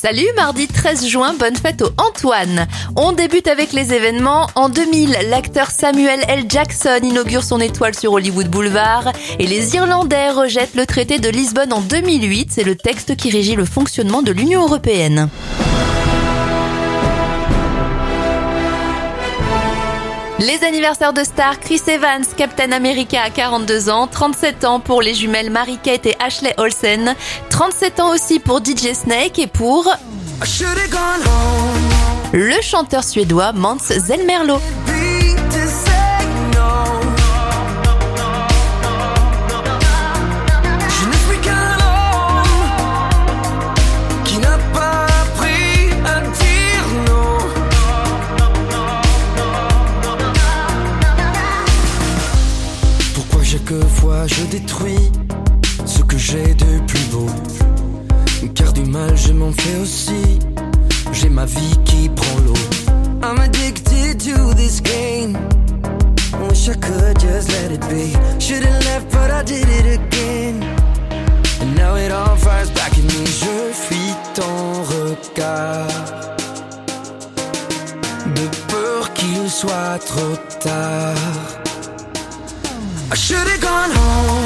Salut, mardi 13 juin, bonne fête au Antoine. On débute avec les événements. En 2000, l'acteur Samuel L. Jackson inaugure son étoile sur Hollywood Boulevard et les Irlandais rejettent le traité de Lisbonne en 2008. C'est le texte qui régit le fonctionnement de l'Union européenne. Les anniversaires de stars, Chris Evans, Captain America à 42 ans, 37 ans pour les jumelles Marie-Kate et Ashley Olsen, 37 ans aussi pour DJ Snake et pour le chanteur suédois Mans Zelmerlo. Chaque fois je détruis ce que j'ai de plus beau. Car du mal je m'en fais aussi. J'ai ma vie qui prend l'eau. I'm addicted to this game. Wish I could just let it be. Should've left, but I did it again. And now it all fires back at me. Je fuis ton regard. De peur qu'il soit trop tard. should've gone home.